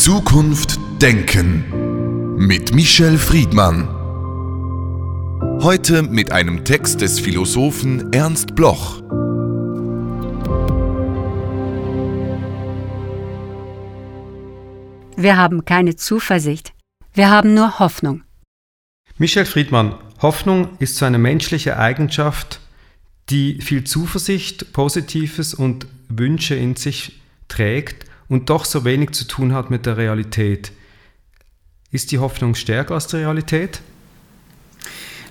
Zukunft Denken mit Michel Friedmann. Heute mit einem Text des Philosophen Ernst Bloch. Wir haben keine Zuversicht, wir haben nur Hoffnung. Michel Friedmann, Hoffnung ist so eine menschliche Eigenschaft, die viel Zuversicht, Positives und Wünsche in sich trägt und doch so wenig zu tun hat mit der Realität. Ist die Hoffnung stärker als die Realität?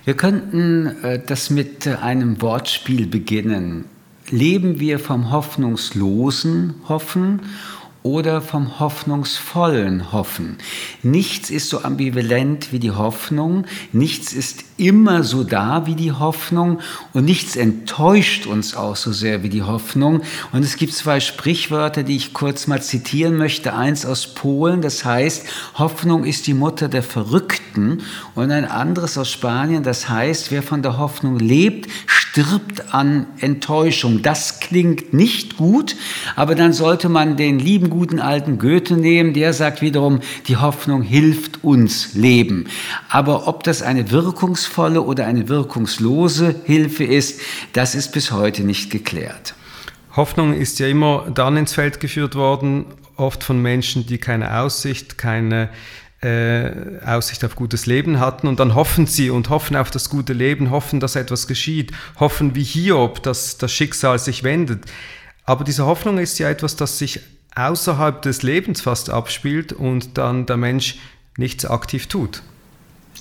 Wir könnten äh, das mit einem Wortspiel beginnen. Leben wir vom Hoffnungslosen Hoffen oder vom hoffnungsvollen Hoffen. Nichts ist so ambivalent wie die Hoffnung, nichts ist immer so da wie die Hoffnung und nichts enttäuscht uns auch so sehr wie die Hoffnung. Und es gibt zwei Sprichwörter, die ich kurz mal zitieren möchte. Eins aus Polen, das heißt, Hoffnung ist die Mutter der Verrückten. Und ein anderes aus Spanien, das heißt, wer von der Hoffnung lebt, stirbt an Enttäuschung. Das klingt nicht gut, aber dann sollte man den lieben guten alten Goethe nehmen, der sagt wiederum, die Hoffnung hilft uns leben. Aber ob das eine wirkungsvolle oder eine wirkungslose Hilfe ist, das ist bis heute nicht geklärt. Hoffnung ist ja immer dann ins Feld geführt worden, oft von Menschen, die keine Aussicht, keine äh, Aussicht auf gutes Leben hatten und dann hoffen sie und hoffen auf das gute Leben, hoffen, dass etwas geschieht, hoffen wie Hiob, dass das Schicksal sich wendet. Aber diese Hoffnung ist ja etwas, das sich außerhalb des Lebens fast abspielt und dann der Mensch nichts aktiv tut.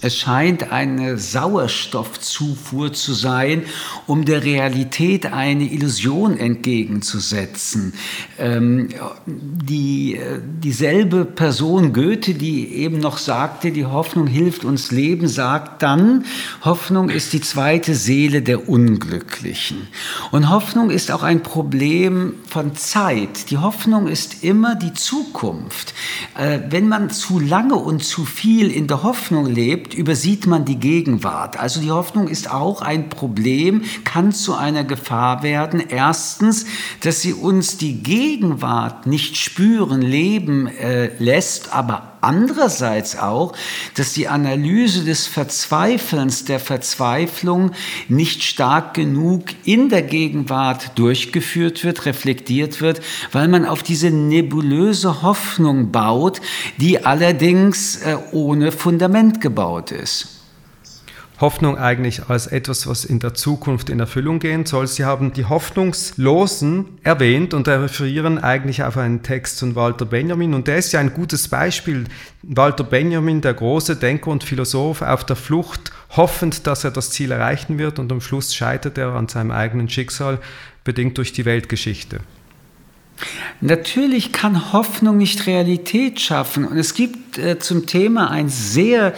Es scheint eine Sauerstoffzufuhr zu sein, um der Realität eine Illusion entgegenzusetzen. Ähm, die, äh, dieselbe Person Goethe, die eben noch sagte, die Hoffnung hilft uns leben, sagt dann, Hoffnung ist die zweite Seele der Unglücklichen. Und Hoffnung ist auch ein Problem von Zeit. Die Hoffnung ist immer die Zukunft. Äh, wenn man zu lange und zu viel in der Hoffnung lebt, lebt, übersieht man die Gegenwart. Also die Hoffnung ist auch ein Problem, kann zu einer Gefahr werden. Erstens, dass sie uns die Gegenwart nicht spüren, leben äh, lässt, aber andererseits auch, dass die Analyse des Verzweifelns, der Verzweiflung nicht stark genug in der Gegenwart durchgeführt wird, reflektiert wird, weil man auf diese nebulöse Hoffnung baut, die allerdings äh, ohne Fundament gebaut ist. Hoffnung eigentlich als etwas, was in der Zukunft in Erfüllung gehen soll. Sie haben die Hoffnungslosen erwähnt und referieren eigentlich auf einen Text von Walter Benjamin. Und der ist ja ein gutes Beispiel. Walter Benjamin, der große Denker und Philosoph, auf der Flucht, hoffend, dass er das Ziel erreichen wird und am Schluss scheitert er an seinem eigenen Schicksal, bedingt durch die Weltgeschichte. Natürlich kann Hoffnung nicht Realität schaffen. Und es gibt äh, zum Thema ein sehr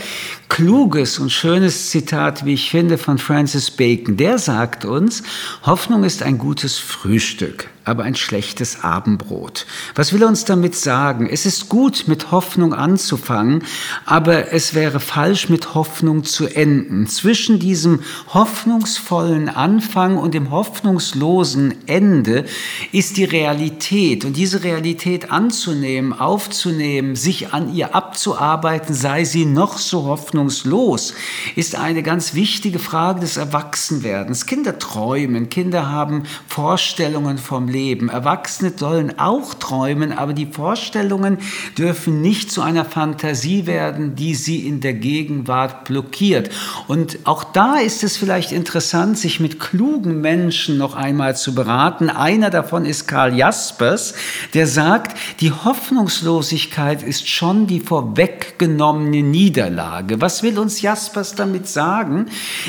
kluges und schönes Zitat, wie ich finde, von Francis Bacon. Der sagt uns, Hoffnung ist ein gutes Frühstück aber ein schlechtes Abendbrot. Was will er uns damit sagen? Es ist gut, mit Hoffnung anzufangen, aber es wäre falsch, mit Hoffnung zu enden. Zwischen diesem hoffnungsvollen Anfang und dem hoffnungslosen Ende ist die Realität. Und diese Realität anzunehmen, aufzunehmen, sich an ihr abzuarbeiten, sei sie noch so hoffnungslos, ist eine ganz wichtige Frage des Erwachsenwerdens. Kinder träumen, Kinder haben Vorstellungen vom Leben. Erwachsene sollen auch träumen, aber die Vorstellungen dürfen nicht zu einer Fantasie werden, die sie in der Gegenwart blockiert. Und auch da ist es vielleicht interessant, sich mit klugen Menschen noch einmal zu beraten. Einer davon ist Karl Jaspers, der sagt, die Hoffnungslosigkeit ist schon die vorweggenommene Niederlage. Was will uns Jaspers damit sagen?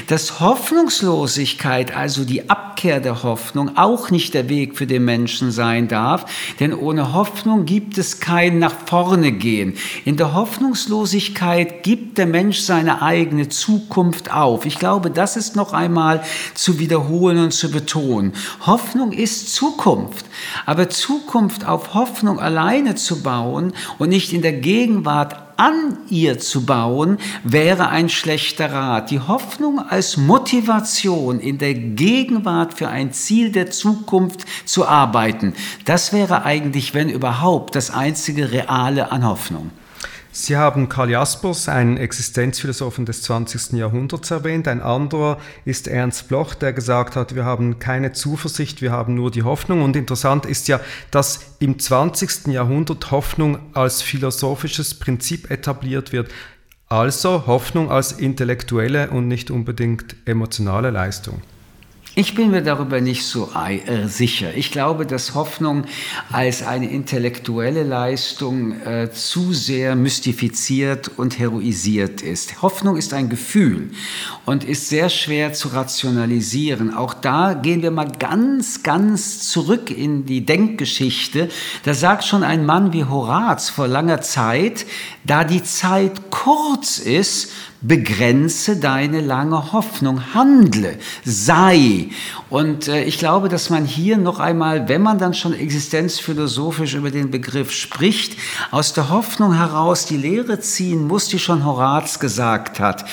Dass Hoffnungslosigkeit, also die Abkehr der Hoffnung, auch nicht der Weg für dem Menschen sein darf, denn ohne Hoffnung gibt es kein nach vorne gehen. In der Hoffnungslosigkeit gibt der Mensch seine eigene Zukunft auf. Ich glaube, das ist noch einmal zu wiederholen und zu betonen. Hoffnung ist Zukunft, aber Zukunft auf Hoffnung alleine zu bauen und nicht in der Gegenwart an ihr zu bauen, wäre ein schlechter Rat. Die Hoffnung als Motivation in der Gegenwart für ein Ziel der Zukunft zu arbeiten, das wäre eigentlich, wenn überhaupt, das einzige Reale an Hoffnung. Sie haben Karl Jaspers, einen Existenzphilosophen des 20. Jahrhunderts, erwähnt. Ein anderer ist Ernst Bloch, der gesagt hat, wir haben keine Zuversicht, wir haben nur die Hoffnung. Und interessant ist ja, dass im 20. Jahrhundert Hoffnung als philosophisches Prinzip etabliert wird. Also Hoffnung als intellektuelle und nicht unbedingt emotionale Leistung. Ich bin mir darüber nicht so äh, sicher. Ich glaube, dass Hoffnung als eine intellektuelle Leistung äh, zu sehr mystifiziert und heroisiert ist. Hoffnung ist ein Gefühl und ist sehr schwer zu rationalisieren. Auch da gehen wir mal ganz, ganz zurück in die Denkgeschichte. Da sagt schon ein Mann wie Horaz vor langer Zeit, da die Zeit kurz ist, begrenze deine lange Hoffnung, handle, sei. Und äh, ich glaube, dass man hier noch einmal, wenn man dann schon existenzphilosophisch über den Begriff spricht, aus der Hoffnung heraus die Lehre ziehen muss, die schon Horaz gesagt hat.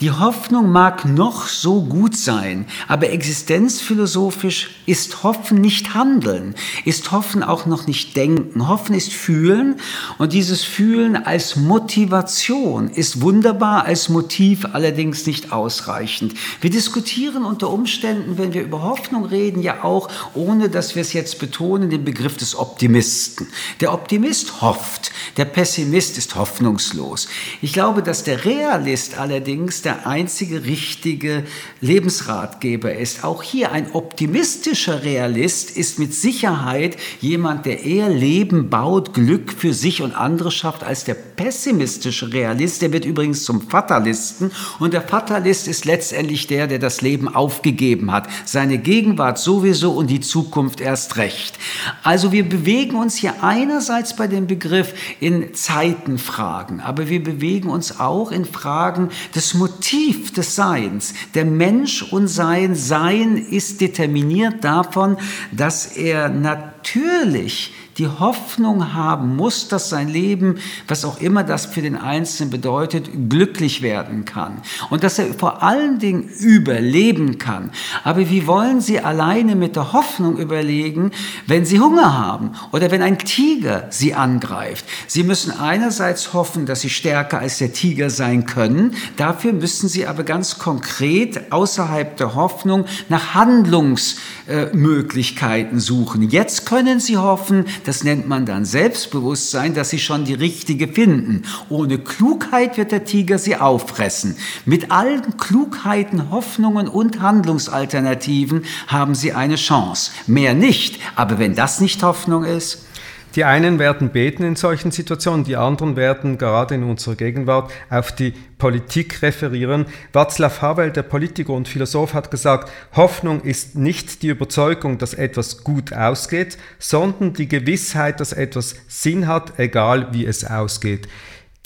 Die Hoffnung mag noch so gut sein, aber existenzphilosophisch ist Hoffen nicht Handeln, ist Hoffen auch noch nicht Denken. Hoffen ist Fühlen und dieses Fühlen als Motivation ist wunderbar als Motiv allerdings nicht ausreichend. Wir diskutieren unter Umständen, wenn wir über Hoffnung reden, ja auch, ohne dass wir es jetzt betonen, den Begriff des Optimisten. Der Optimist hofft, der Pessimist ist hoffnungslos. Ich glaube, dass der Realist allerdings der einzige richtige Lebensratgeber ist. Auch hier ein optimistischer Realist ist mit Sicherheit jemand, der eher Leben baut, Glück für sich und andere schafft, als der pessimistische Realist. Der wird übrigens zum Fatalisten und der Fatalist ist letztendlich der, der das Leben aufgegeben hat. Seine Gegenwart sowieso und die Zukunft erst recht. Also wir bewegen uns hier einerseits bei dem Begriff in Zeitenfragen, aber wir bewegen uns auch in Fragen des Motiv des Seins. Der Mensch und sein Sein ist determiniert davon, dass er natürlich die Hoffnung haben muss, dass sein Leben, was auch immer das für den Einzelnen bedeutet, glücklich werden kann. Und dass er vor allen Dingen überleben kann. Aber wie wollen Sie alleine mit der Hoffnung überlegen, wenn Sie Hunger haben oder wenn ein Tiger Sie angreift? Sie müssen einerseits hoffen, dass Sie stärker als der Tiger sein können. Dafür müssen Sie aber ganz konkret außerhalb der Hoffnung nach Handlungsmöglichkeiten suchen. Jetzt können Sie hoffen, das nennt man dann Selbstbewusstsein, dass sie schon die richtige finden. Ohne Klugheit wird der Tiger sie auffressen. Mit allen Klugheiten, Hoffnungen und Handlungsalternativen haben sie eine Chance. Mehr nicht. Aber wenn das nicht Hoffnung ist, die einen werden beten in solchen Situationen, die anderen werden gerade in unserer Gegenwart auf die Politik referieren. Václav Havel, der Politiker und Philosoph, hat gesagt, Hoffnung ist nicht die Überzeugung, dass etwas gut ausgeht, sondern die Gewissheit, dass etwas Sinn hat, egal wie es ausgeht.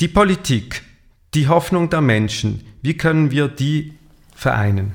Die Politik, die Hoffnung der Menschen, wie können wir die vereinen?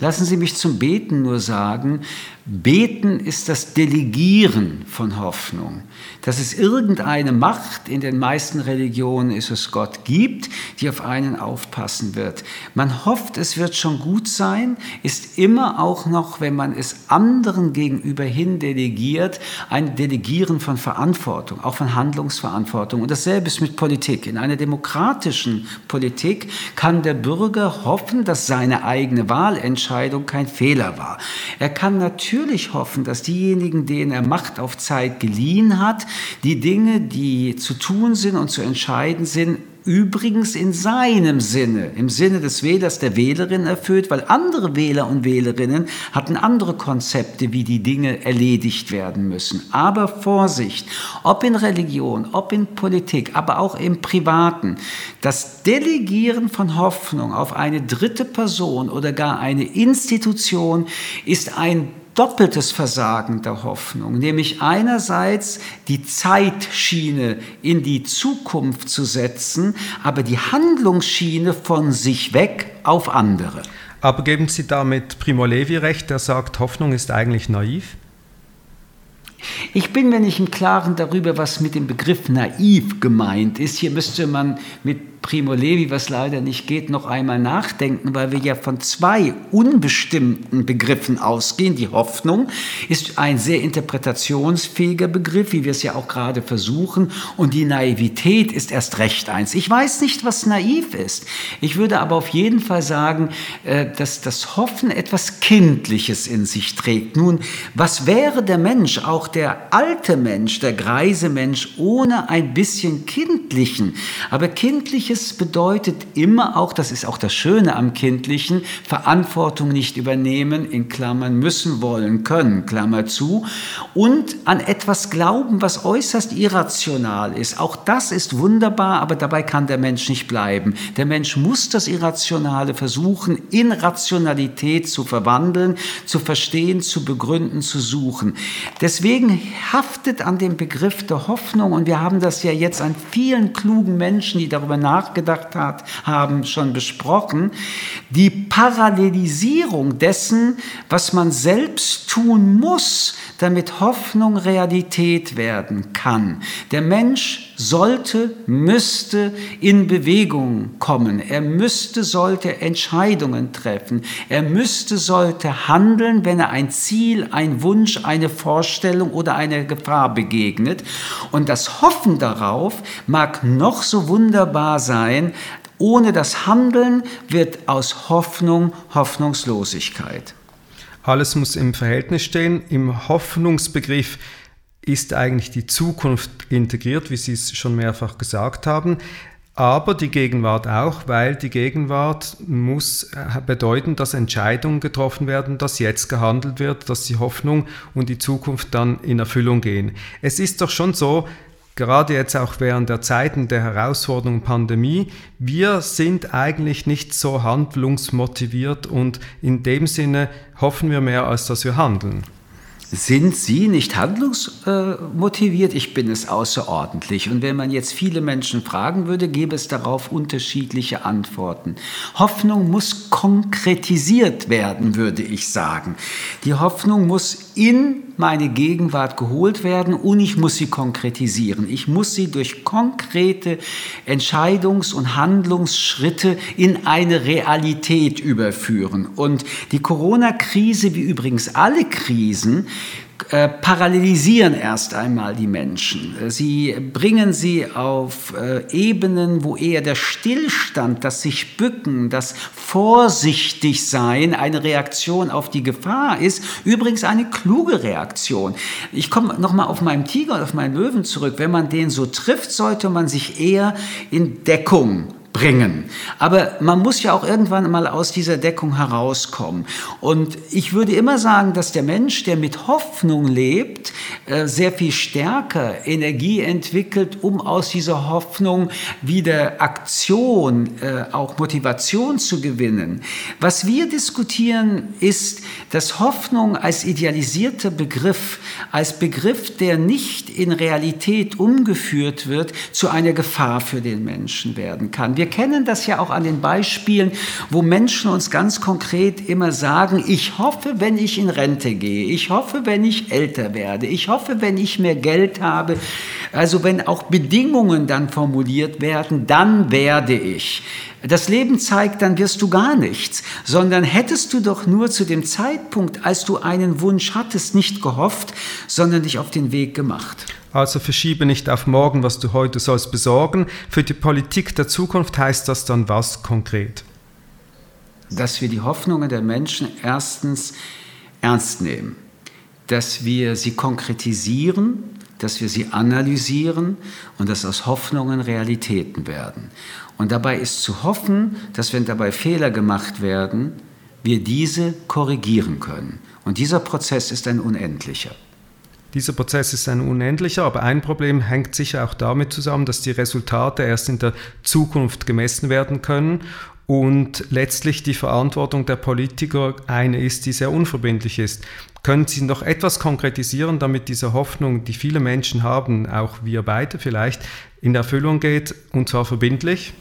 Lassen Sie mich zum Beten nur sagen, Beten ist das Delegieren von Hoffnung, dass es irgendeine Macht, in den meisten Religionen ist es Gott, gibt, die auf einen aufpassen wird. Man hofft, es wird schon gut sein, ist immer auch noch, wenn man es anderen gegenüber hin delegiert, ein Delegieren von Verantwortung, auch von Handlungsverantwortung. Und dasselbe ist mit Politik. In einer demokratischen Politik kann der Bürger hoffen, dass seine eigene Wahlentscheidung kein Fehler war. Er kann natürlich natürlich hoffen, dass diejenigen, denen er Macht auf Zeit geliehen hat, die Dinge, die zu tun sind und zu entscheiden sind, übrigens in seinem Sinne, im Sinne des Wählers, der Wählerin erfüllt, weil andere Wähler und Wählerinnen hatten andere Konzepte, wie die Dinge erledigt werden müssen. Aber Vorsicht, ob in Religion, ob in Politik, aber auch im Privaten, das Delegieren von Hoffnung auf eine dritte Person oder gar eine Institution ist ein doppeltes Versagen der Hoffnung, nämlich einerseits die Zeitschiene in die Zukunft zu setzen, aber die Handlungsschiene von sich weg auf andere. Aber geben Sie damit Primo Levi recht, der sagt, Hoffnung ist eigentlich naiv? Ich bin mir nicht im Klaren darüber, was mit dem Begriff naiv gemeint ist. Hier müsste man mit Primo Levi, was leider nicht geht, noch einmal nachdenken, weil wir ja von zwei unbestimmten Begriffen ausgehen. Die Hoffnung ist ein sehr interpretationsfähiger Begriff, wie wir es ja auch gerade versuchen, und die Naivität ist erst recht eins. Ich weiß nicht, was naiv ist. Ich würde aber auf jeden Fall sagen, äh, dass das Hoffen etwas Kindliches in sich trägt. Nun, was wäre der Mensch, auch der alte Mensch, der greise Mensch, ohne ein bisschen Kindlichen? Aber Kindliches Kindliches bedeutet immer auch, das ist auch das Schöne am Kindlichen, Verantwortung nicht übernehmen, in Klammern müssen, wollen, können, Klammer zu, und an etwas glauben, was äußerst irrational ist. Auch das ist wunderbar, aber dabei kann der Mensch nicht bleiben. Der Mensch muss das Irrationale versuchen, in Rationalität zu verwandeln, zu verstehen, zu begründen, zu suchen. Deswegen haftet an dem Begriff der Hoffnung, und wir haben das ja jetzt an vielen klugen Menschen, die darüber nachdenken, nachgedacht hat, haben, schon besprochen, die Parallelisierung dessen, was man selbst tun muss, damit Hoffnung Realität werden kann. Der Mensch sollte, müsste in Bewegung kommen. Er müsste, sollte Entscheidungen treffen. Er müsste, sollte handeln, wenn er ein Ziel, ein Wunsch, eine Vorstellung oder eine Gefahr begegnet. Und das Hoffen darauf mag noch so wunderbar sein, ohne das Handeln wird aus Hoffnung Hoffnungslosigkeit. Alles muss im Verhältnis stehen. Im Hoffnungsbegriff ist eigentlich die Zukunft integriert, wie Sie es schon mehrfach gesagt haben. Aber die Gegenwart auch, weil die Gegenwart muss äh, bedeuten, dass Entscheidungen getroffen werden, dass jetzt gehandelt wird, dass die Hoffnung und die Zukunft dann in Erfüllung gehen. Es ist doch schon so, gerade jetzt auch während der Zeiten der Herausforderung Pandemie, wir sind eigentlich nicht so handlungsmotiviert und in dem Sinne hoffen wir mehr, als dass wir handeln. Sind Sie nicht handlungsmotiviert? Ich bin es außerordentlich. Und wenn man jetzt viele Menschen fragen würde, gäbe es darauf unterschiedliche Antworten. Hoffnung muss konkretisiert werden, würde ich sagen. Die Hoffnung muss in meine Gegenwart geholt werden und ich muss sie konkretisieren. Ich muss sie durch konkrete Entscheidungs- und Handlungsschritte in eine Realität überführen. Und die Corona-Krise, wie übrigens alle Krisen, äh, parallelisieren erst einmal die Menschen. Sie bringen sie auf äh, Ebenen, wo eher der Stillstand, das sich bücken, das vorsichtig sein eine Reaktion auf die Gefahr ist. Übrigens eine kluge Reaktion. Ich komme nochmal auf meinen Tiger und auf meinen Löwen zurück. Wenn man den so trifft, sollte man sich eher in Deckung bringen. Aber man muss ja auch irgendwann mal aus dieser Deckung herauskommen. Und ich würde immer sagen, dass der Mensch, der mit Hoffnung lebt, äh, sehr viel stärker Energie entwickelt, um aus dieser Hoffnung wieder Aktion, äh, auch Motivation zu gewinnen. Was wir diskutieren, ist, dass Hoffnung als idealisierter Begriff, als Begriff, der nicht in Realität umgeführt wird, zu einer Gefahr für den Menschen werden kann. Wir kennen das ja auch an den Beispielen, wo Menschen uns ganz konkret immer sagen, ich hoffe, wenn ich in Rente gehe, ich hoffe, wenn ich älter werde, ich hoffe, wenn ich mehr Geld habe, also wenn auch Bedingungen dann formuliert werden, dann werde ich. Das Leben zeigt, dann wirst du gar nichts, sondern hättest du doch nur zu dem Zeitpunkt, als du einen Wunsch hattest, nicht gehofft, sondern dich auf den Weg gemacht. Also verschiebe nicht auf morgen, was du heute sollst besorgen. Für die Politik der Zukunft heißt das dann was konkret? Dass wir die Hoffnungen der Menschen erstens ernst nehmen, dass wir sie konkretisieren, dass wir sie analysieren und dass aus Hoffnungen Realitäten werden. Und dabei ist zu hoffen, dass wenn dabei Fehler gemacht werden, wir diese korrigieren können. Und dieser Prozess ist ein unendlicher. Dieser Prozess ist ein unendlicher, aber ein Problem hängt sicher auch damit zusammen, dass die Resultate erst in der Zukunft gemessen werden können und letztlich die Verantwortung der Politiker eine ist, die sehr unverbindlich ist. Können Sie noch etwas konkretisieren, damit diese Hoffnung, die viele Menschen haben, auch wir beide vielleicht, in Erfüllung geht und zwar verbindlich?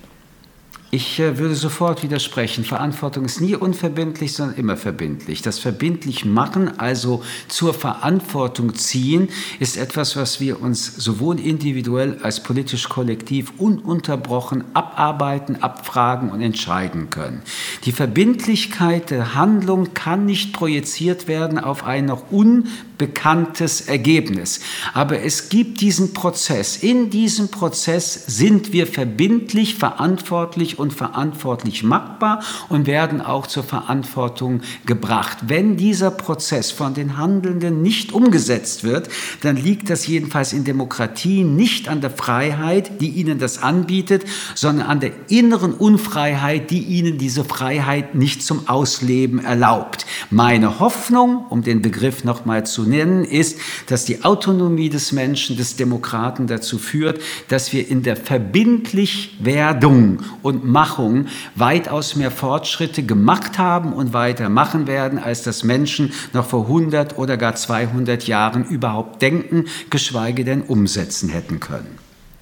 Ich äh, würde sofort widersprechen. Verantwortung ist nie unverbindlich, sondern immer verbindlich. Das verbindlich machen, also zur Verantwortung ziehen, ist etwas, was wir uns sowohl individuell als politisch kollektiv ununterbrochen abarbeiten, abfragen und entscheiden können. Die Verbindlichkeit der Handlung kann nicht projiziert werden auf ein noch unbekanntes Ergebnis. Aber es gibt diesen Prozess. In diesem Prozess sind wir verbindlich, verantwortlich und verantwortlich machbar und werden auch zur Verantwortung gebracht. Wenn dieser Prozess von den Handelnden nicht umgesetzt wird, dann liegt das jedenfalls in Demokratie nicht an der Freiheit, die ihnen das anbietet, sondern an der inneren Unfreiheit, die ihnen diese Freiheit nicht zum Ausleben erlaubt. Meine Hoffnung, um den Begriff nochmal zu nennen, ist, dass die Autonomie des Menschen, des Demokraten dazu führt, dass wir in der Verbindlichwerdung und Machung weitaus mehr Fortschritte gemacht haben und weitermachen werden, als das Menschen noch vor 100 oder gar 200 Jahren überhaupt denken, geschweige denn umsetzen hätten können.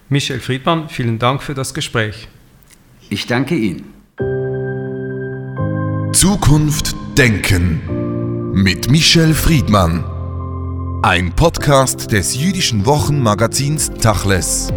Michel Friedmann, vielen Dank für das Gespräch. Ich danke Ihnen. Zukunft Denken mit Michel Friedmann. Ein Podcast des jüdischen Wochenmagazins Tachles.